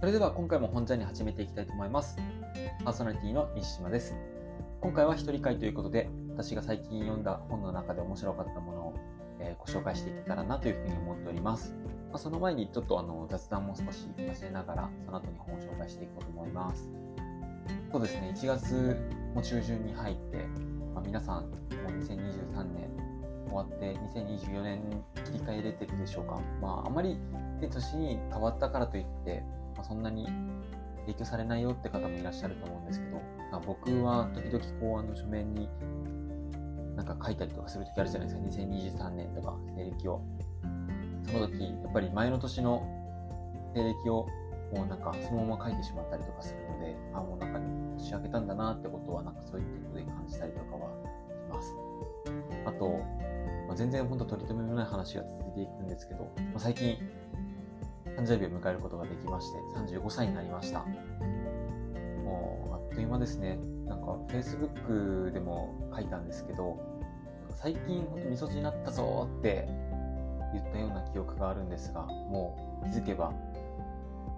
それでは今回も本ジャに始めていきたいと思います。パーソナリティの西島です。今回は一人会ということで、私が最近読んだ本の中で面白かったものを、えご紹介していけたらなというふうに思っております。ま、その前にちょっとあの雑談も少し交えながら、その後に本を紹介していこうと思います。そうですね、1月も中旬に入って、まあ、皆さん、もう2023年終わって2024年切り替えれてるでしょうか。まあ、あまり、ね、年に変わったからといって、まあ、そんなに影響されないよって方もいらっしゃると思うんですけど、まあ、僕は時々こうあの書面になんか書いたりとかする時あるじゃないですか。2023年とか西暦を。その時やっぱり前の年の西暦をもうなんかそのまま書いてしまったりとかするのであもうなんか年明けたんだなってことはなんかそういったことで感じたりとかはします。あと、まあ、全然本当取り留めもない話が続いていくんですけど、まあ、最近誕生日を迎えることができまして35歳になりました。もうあっという間ですね。なんか Facebook でも書いたんですけど最近ほんとみそじになったぞーって言ったような記憶があるんですがもう気づけば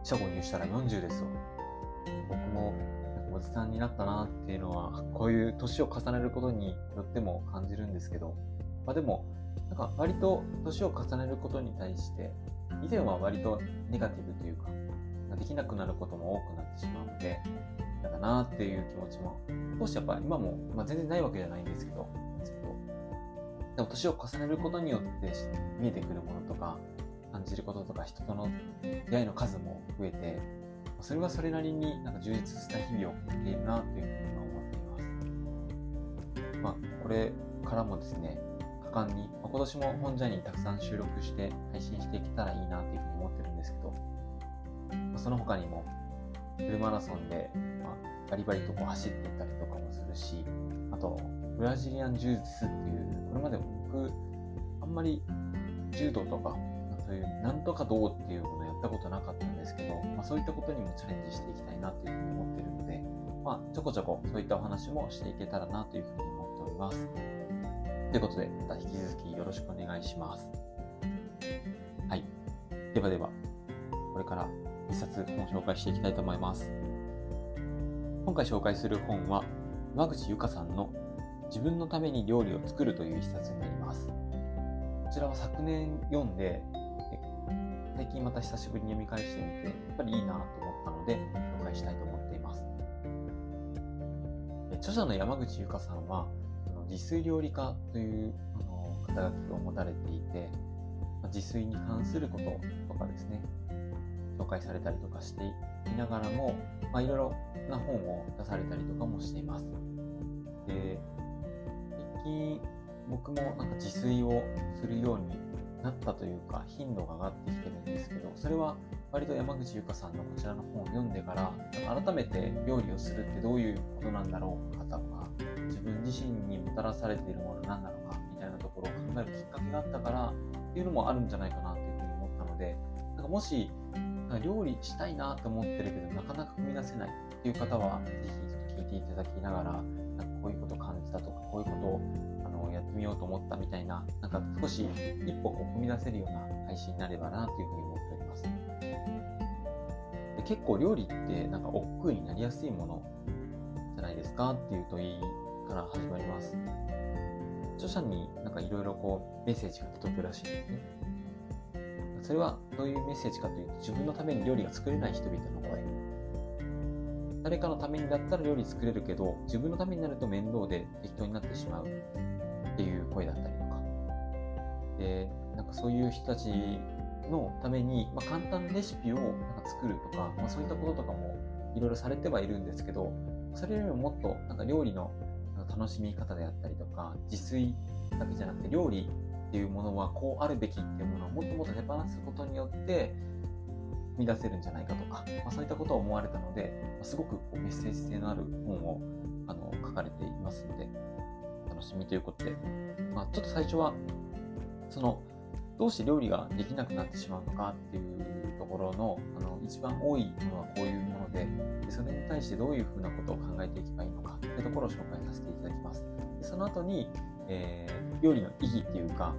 社購入したら40ですよ。僕もなんかおじさんになったなっていうのはこういう年を重ねることによっても感じるんですけどまあでもなんか割と年を重ねることに対して以前は割とネガティブというかできなくなることも多くなってしまうので嫌だなっていう気持ちも少しやっぱ今も、まあ、全然ないわけじゃないんですけどでも年を重ねることによって見えてくるものとか感じることとか人との出会いの数も増えてそれはそれなりになんか充実した日々を送っているなというふうに今思っています。まあ、これからもですね、果敢に、今年も本ジャーにたくさん収録して配信していけたらいいなというふうに思ってるんですけど、まあ、その他にもフルマラソンで、まあ、バリバリとこう走っていったりとかもするし、あと、ブラジリアン柔術っていう、これまで僕、あんまり柔道とか、そういうなんとかどうっていうものをやったことなかったんですけど、まあ、そういったことにもチャレンジしていきたいなというふうに思ってるので、まあ、ちょこちょこそういったお話もしていけたらなというふうに思っております。ということで、また引き続きよろしくお願いします。はい。ではでは、これから一冊本を紹介していきたいと思います。今回紹介する本は、山口ゆかさんの自分のために料理を作るという一冊になります。こちらは昨年読んで、最近また久しぶりに読み返してみて、やっぱりいいなと思ったので、紹介したいと思っています。著者の山口ゆかさんは、自炊料理家というあの肩書きを持たれていて、ま自炊に関することとかですね、紹介されたりとかしていながらも、まあ、いろいろな本を出されたりとかもしています。で、最近僕もなんか自炊をするようになったというか頻度が上がってきてるんですけどそれは割と山口ゆかさんのこちらの本を読んでから改めて料理をするってどういうことなんだろうかとか自分自身にもたらされているもの何なのかみたいなところを考えるきっかけがあったからっていうのもあるんじゃないかなというふうに思ったのでなんかもし料理したいなと思ってるけどなかなか踏み出せないっていう方はぜひちょっと聞いていただきながらなんかこういうことを感じたとかこういうことをあのやってみようと思ったみたいな、なんか少し一歩こう踏み出せるような配信になればなというふうに思っております。で結構料理ってなんか億劫になりやすいものじゃないですかっていう問いから始まります。著者になんかいろいろこうメッセージが届くらしいんですね。それはどういうメッセージかというと自分のために料理が作れない人々の声。誰かのためにだったら料理作れるけど自分のためになると面倒で適当になってしまうっていう声だったりとかでなんかそういう人たちのために、まあ、簡単なレシピをなんか作るとか、まあ、そういったこととかもいろいろされてはいるんですけどそれよりももっとなんか料理の楽しみ方であったりとか自炊だけじゃなくて料理っていうものはこうあるべきっていうものをもっともっと手放すことによって生み出せるんじゃないかとか、まあ、そういったことを思われたので、ま、すごくこうメッセージ性のある本をあの書かれていますので楽しみということで、まあ、ちょっと最初はそのどうして料理ができなくなってしまうのかっていうところのあの一番多いものはこういうものでそれに対してどういうふうなことを考えていけばいいのかというところを紹介させていただきます。でその後に、えー、料理の意義っていうか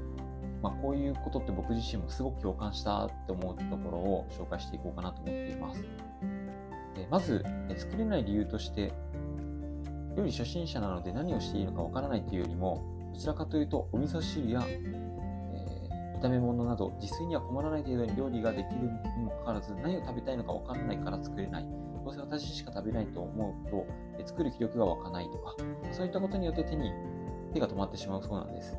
まあ、こういうことって僕自身もすごく共感したって思うところを紹介していこうかなと思っています。でまず、作れない理由として、料理初心者なので何をしていいのかわからないというよりも、どちらかというと、お味噌汁や、えー、炒め物など、自炊には困らない程度に料理ができるにもかかわらず、何を食べたいのかわからないから作れない。どうせ私しか食べないと思うと、作る気力が湧かないとか、そういったことによって手に手が止まってしまうそうなんです。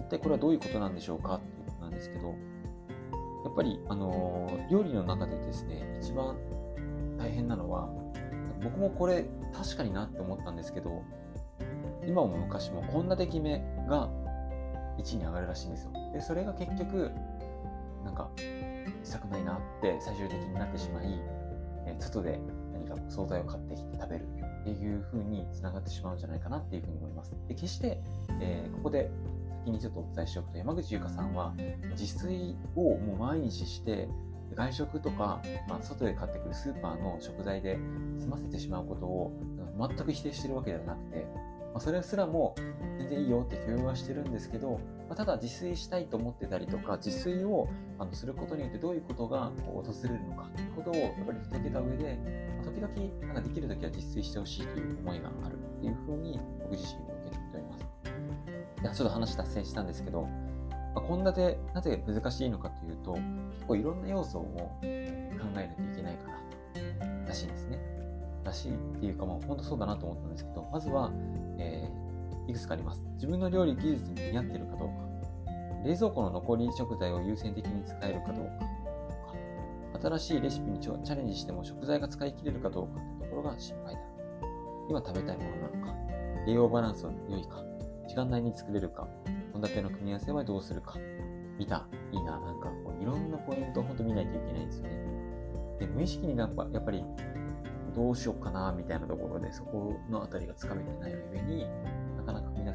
一体これはどういうことなんでしょうか？っていうことなんですけど、やっぱり、あのー、料理の中でですね、一番大変なのは、僕もこれ確かになって思ったんですけど、今も昔も献立決めが1位に上がるらしいんですよ。で、それが結局、なんか、したくないなって最終的になってしまい、え外で何か惣菜を買ってきて食べるっていう風につながってしまうんじゃないかなっていうふうに思います。で決して、えー、ここで先にちょっとお伝えしておくと山口優香さんは自炊をもう毎日して外食とか、まあ、外で買ってくるスーパーの食材で済ませてしまうことを全く否定してるわけではなくて、まあ、それすらも全然いいよって許容はしてるんですけど、まあ、ただ自炊したいと思ってたりとか自炊をあのすることによってどういうことがこう訪れるのかということをやっぱりふけた上で、まあ、時々なんかできる時は自炊してほしいという思いがあるっていうふうに僕自身も受け止めております。いやちょっと話脱線したんですけど献立、まあ、なぜ難しいのかというと結構いろんな要素を考えないといけないかららしいんですね。らしいっていうかもう本当そうだなと思ったんですけどまずは、えー、いくつかあります。自分の料理技術に似合っているかどうか。冷蔵庫の残り食材を優先的に使えるかどうか。新しいレシピにチャレンジしても食材が使い切れるかどうかというところが心配である。今食べたいものなのか。栄養バランスは良いか。時間内に作れるか。献立の組み合わせはどうするか。見た。いいな。なんかこういろんなポイントを本当見ないといけないんですよね。で無意識にやっぱやっぱりどうしようかなみたいなところでそこのあたりがつかめてない上に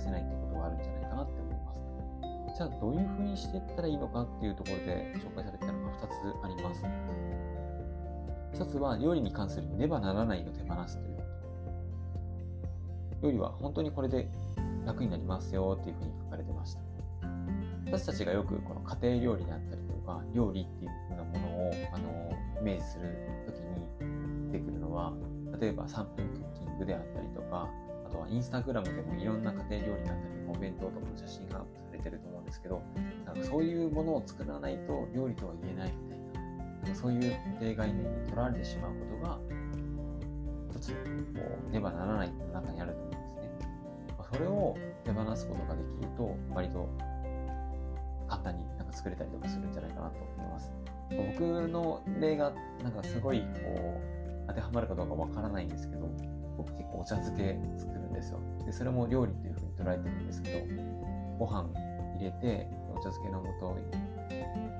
せないってことがあるんじゃないかなって思います。じゃあどういうふうにしていったらいいのかっていうところで紹介されてたのが2つあります。1つは料理に関するねばならないを手放すということ。料理は本当にこれで楽になりますよっていうふうに書かれてました。私たちがよくこの家庭料理であったりとか、料理っていうふうなものをあのイメージするときに出てくるのは、例えば3分クッキングであったりとか、インスタグラムでもいろんな家庭料理だったり、お弁当とかの写真がアップされてると思うんですけど、なんかそういうものを作らないと料理とは言えないみたいな、なんかそういう固定概念にとらわれてしまうことが、一つこうねばならないの中にあると思うんですね。まそれを手放すことができると、割と簡単になんか作れたりとかするんじゃないかなと思います。僕の例がなんかすごいこう当てはまるかどうかわからないんですけど、僕結構お茶漬け作るんですよ。で、それも料理っていう風に捉えてるんですけど、ご飯入れて、お茶漬けの素を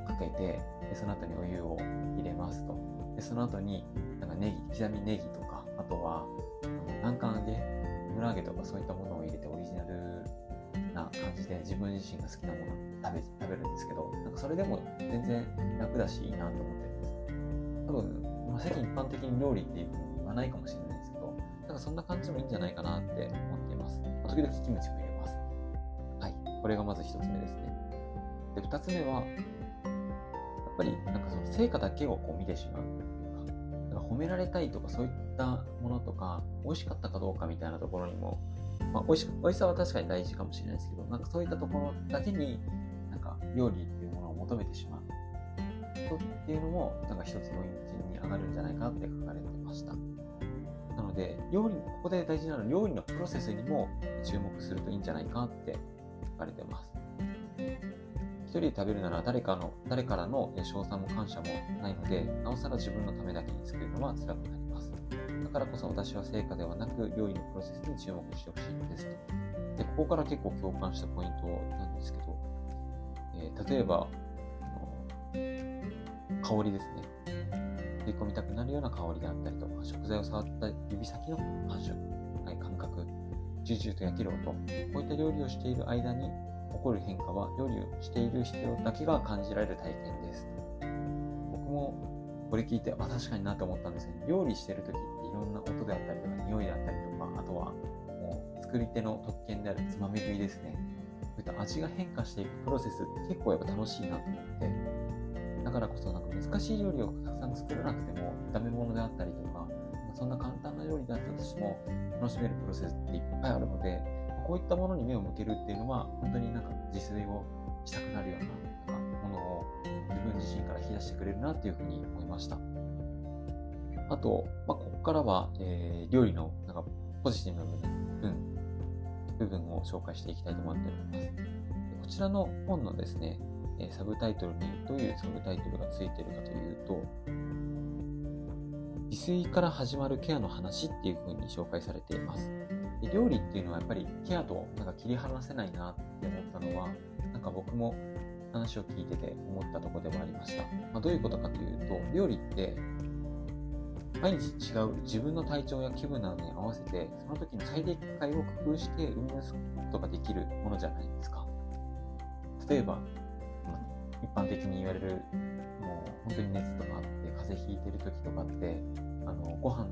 かけて、でその後にお湯を入れますと。で、その後になんかネギ、刻みネギとか、あとは南関揚げ油揚げとかそういったものを入れてオリジナルな感じで自分自身が好きなものを食べ食べるんですけどなんかそれでも全然楽だしいいなと思ってるんです多分、まあ、世間一般的に料理っていうふうに言わないかもしれないなんかそんな感じもいいんじゃないかなって思っています、まあ、時々キムチも入れます。はい。これがまず1つ目ですね。で2つ目はやっぱりなんかその成果だけをこう見てしまうなんか褒められたいとかそういったものとか美味しかったかどうかみたいなところにも、まあ、美味し美味しさは確かに大事かもしれないですけどなんかそういったところだけになんか料理っていうものを求めてしまうっていうのもなんか一つ要因に上がるんじゃないかなって書かれてました。ので料理ここで大事なのは料理のプロセスにも注目するといいんじゃないかって書かれてます一人で食べるなら誰かの誰からの賞賛も感謝もないので、なおさら自分のためだけに作るのは辛くなります。だからこそ私は成果ではなく、料理のプロセスに注目してほしいのですと。で、ここから結構共感したポイントなんですけど、えー、例えば、香りですね。吸い込みたくなるような香りであったりとか、食材を触った指先の感触、はい、感覚、ジュジュと焼ける音、こういった料理をしている間に起こる変化は料理をしている人だけが感じられる体験です。僕もこれ聞いて、あ、確かになって思ったんですけど、料理してる時っていろんな音であったりとか、匂いであったりとか、あとはもう作り手の特権であるつまみ食いですね。ういった味が変化していくプロセスって結構やっぱ楽しいなと思ってだからこそなんか難しい料理をたくさん作らなくても炒め物であったりとかそんな簡単な料理だったとしても楽しめるプロセスっていっぱいあるのでこういったものに目を向けるっていうのは本当になんか自炊をしたくなるようなものを自分自身から引き出してくれるなっていうふうに思いました。あと、まあ、ここからは、えー、料理のなんかポジティブな部分部分を紹介していきたいと思っております。こちらの本のですねえサブタイトルにどういうサブタイトルがついているかというと自炊から始まるケアの話っていう風に紹介されています。で料理っていうのはやっぱりケアとなんか切り離せないなって思ったのはなんか僕も話を聞いてて思ったとこではありました、まあ、どういうことかというと料理って毎日違う自分の体調や気分などに合わせてその時の最適解を工夫して生み出すことができるものじゃないですか。例えば、一般的に言われるもう本当に熱とかあって風邪ひいてる時とかってあのご飯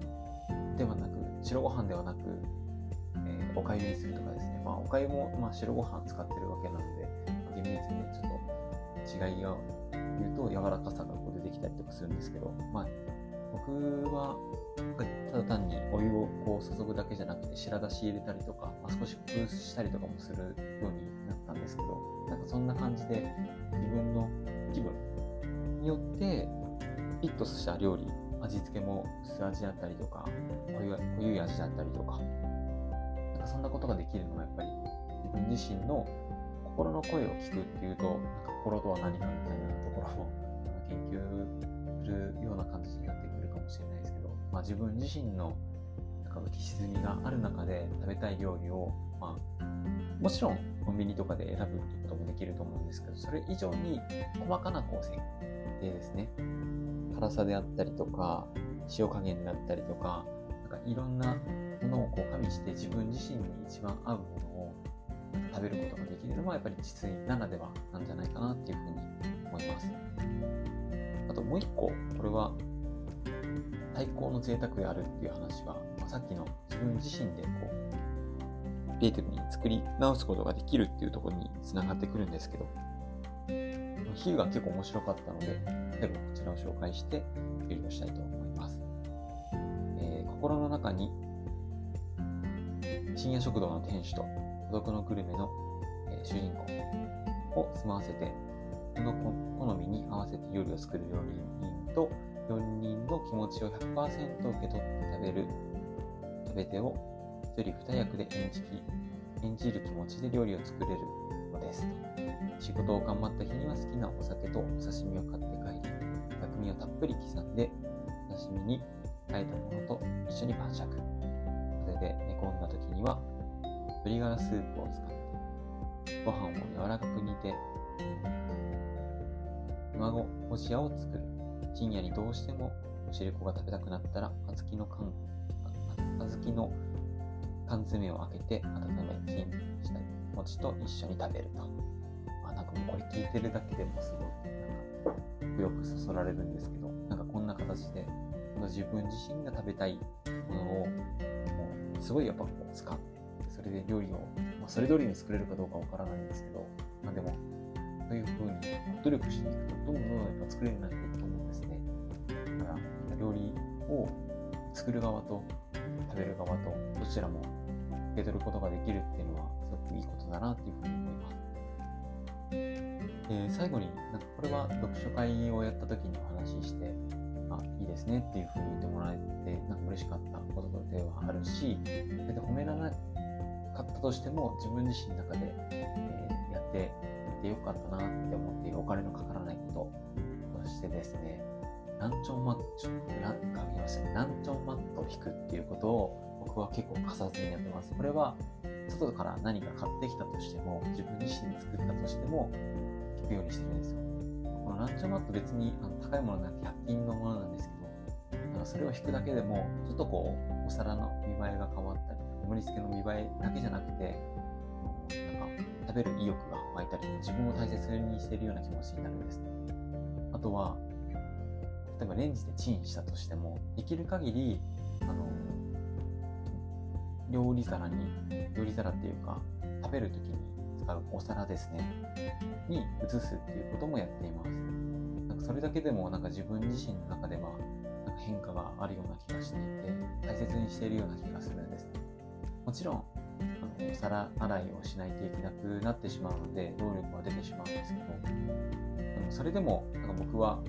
ではなく白ご飯ではなくえー、おかゆにするとかですね、まあ、おかゆも、まあ、白ご飯使ってるわけなので、厳密にちょっと違いを言うと柔らかさがこう出てきたりとかするんですけど、まあ、僕はただ単にお湯をこう注ぐだけじゃなくて白だし入れたりとか、まあ、少し工夫したりとかもするようになったんですけどなんかそんな感じで自分の気分によってフィットした料理味付けも薄味だったりとか濃ゆい味だったりとかなんかそんなことができるのはやっぱり自分自身の心の声を聞くっていうとなんか心とは何かみたいなところも研究するような感じになってくるかもしれないですけど、まあ、自分自身のなんか浮き沈みがある中で食べたい料理を、まあ、もちろんコンビニとかで選ぶってこともできると思うんですけどそれ以上に細かなこう設定ですね辛さであったりとか塩加減であったりとかなかいろんなものをこう加味して自分自身に一番合うものを食べることができるのはやっぱり実炊ならではなんじゃないかなっていうふうに思います。あともう一個、これは最高の贅沢であるっていう話は、まあ、さっきの自分自身でこう、クリエイティブに作り直すことができるっていうところにつながってくるんですけど、比喩が結構面白かったので、最後こちらを紹介して、理をしたいと思います。えー、心の中に深夜食堂の店主と孤独のグルメの、えー、主人公を住まわせて、その好みに合わせて料理を作る料理人と4人の気持ちを100%受け取って食べる食べ手を1人2役で演じ演じる気持ちで料理を作れるのです。仕事を頑張った日には好きなお酒とお刺身を買って帰り、薬味をたっぷり刻んで、刺身にあえたものと一緒に晩酌。それで寝込んだ時には鶏ガラスープを使ってご飯を柔らかく煮て卵干し屋を作る深夜にどうしてもお汁粉が食べたくなったら小豆の缶小豆の缶詰を開けて温めチンした餅と一緒に食べると、あ、なんかもうこれ聞いてるだけでもすごいなんかよくそそられるんですけどなんかこんな形で自分自身が食べたいものをもうすごいやっぱこう使ってそれで料理を、まあ、それ通りに作れるかどうかわからないんですけど、まあ、でもそういうふうに努力していくとどんどんどんどんやっぱ作れるようになっていくと料理を作る側と食べる側とどちらも受け取ることができるっていうのはすごくいいことだなっていうふうに思います。え、最後になんかこれは読書会をやった時にお話ししてあいいですねっていうふうに言ってもらえてなんか嬉しかったことではあるしで褒められなかったとしても自分自身の中で、えー、やっていってよかったなって思っているお金のかからないことそしてですね。ランチョンマッチョランかみましたねランチョンマットを引くっていうことを僕は結構かさずにやってますこれは外から何か買ってきたとしても自分自身で作ったとしても引くようにしてるんですよこのランチョンマット別にあの高いものなくて100均のものなんですけどなんかそれを引くだけでもちょっとこうお皿の見栄えが変わったり盛り付けの見栄えだけじゃなくて、なんか食べる意欲が湧いたり、自分を大切にしているような気持ちになるんです。あとは、例えばレンジでチンしたとしても、できる限り、あの、料理皿に、料理皿っていうか、食べる時に使うお皿ですね、に移すっていうこともやっています。なんかそれだけでもなんか自分自身の中ではなんか変化があるような気がしていて、大切にしているような気がするんです。もちろん、あのお皿洗いをしないといけなくなってしまうので、労力は出てしまうんですけど、あのそれでもなんか僕は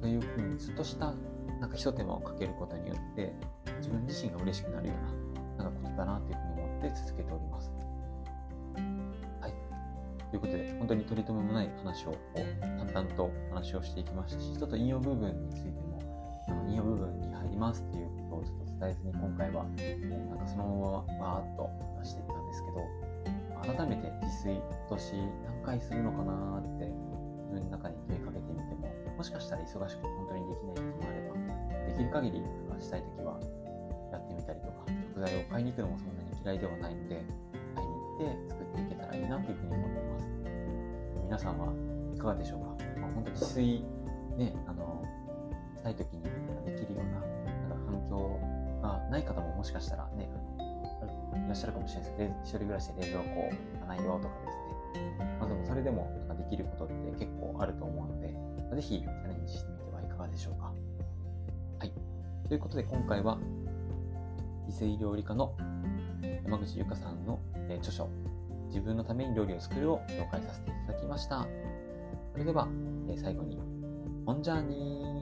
そういうふうにちょっとしたなんか一手間をかけることによって自分自身が嬉しくなるようななんかことだなというふうに思って続けております。はい。ということで、本当に取り留めもない話を淡々と話をしていきましたし、ちょっと引用部分についても、あの引用部分に入りますっていうことをちょっと伝えずに今回は、なんかそのままバーっと話していったんですけど、改めて自炊、今年何回するのかなって自分の中に問いかけてみても、しかしたら忙しくて本当にできない時もあれば、できる限りしたい時はやってみたりとか、食材を買いに行くのもそんなに嫌いではないので、買いに行って作っていけたらいいなというふうに思ってます。皆さんはいかがでしょうか、まあ、本当に自炊ね、あの、したい時にできるような、なんか環境がない方ももしかしたらね、いらっしゃるかもしれないですけど、一人暮らしで冷蔵庫がないよとかですね。まあでもそれでもなんかできることって結構あると思うので、ぜひチャレンジしてみてはいかがでしょうか。はい。ということで今回は、異性料理家の山口由香さんの、著書、自分のために料理を作るを紹介させていただきました。それでは、最後に、オンジャーニー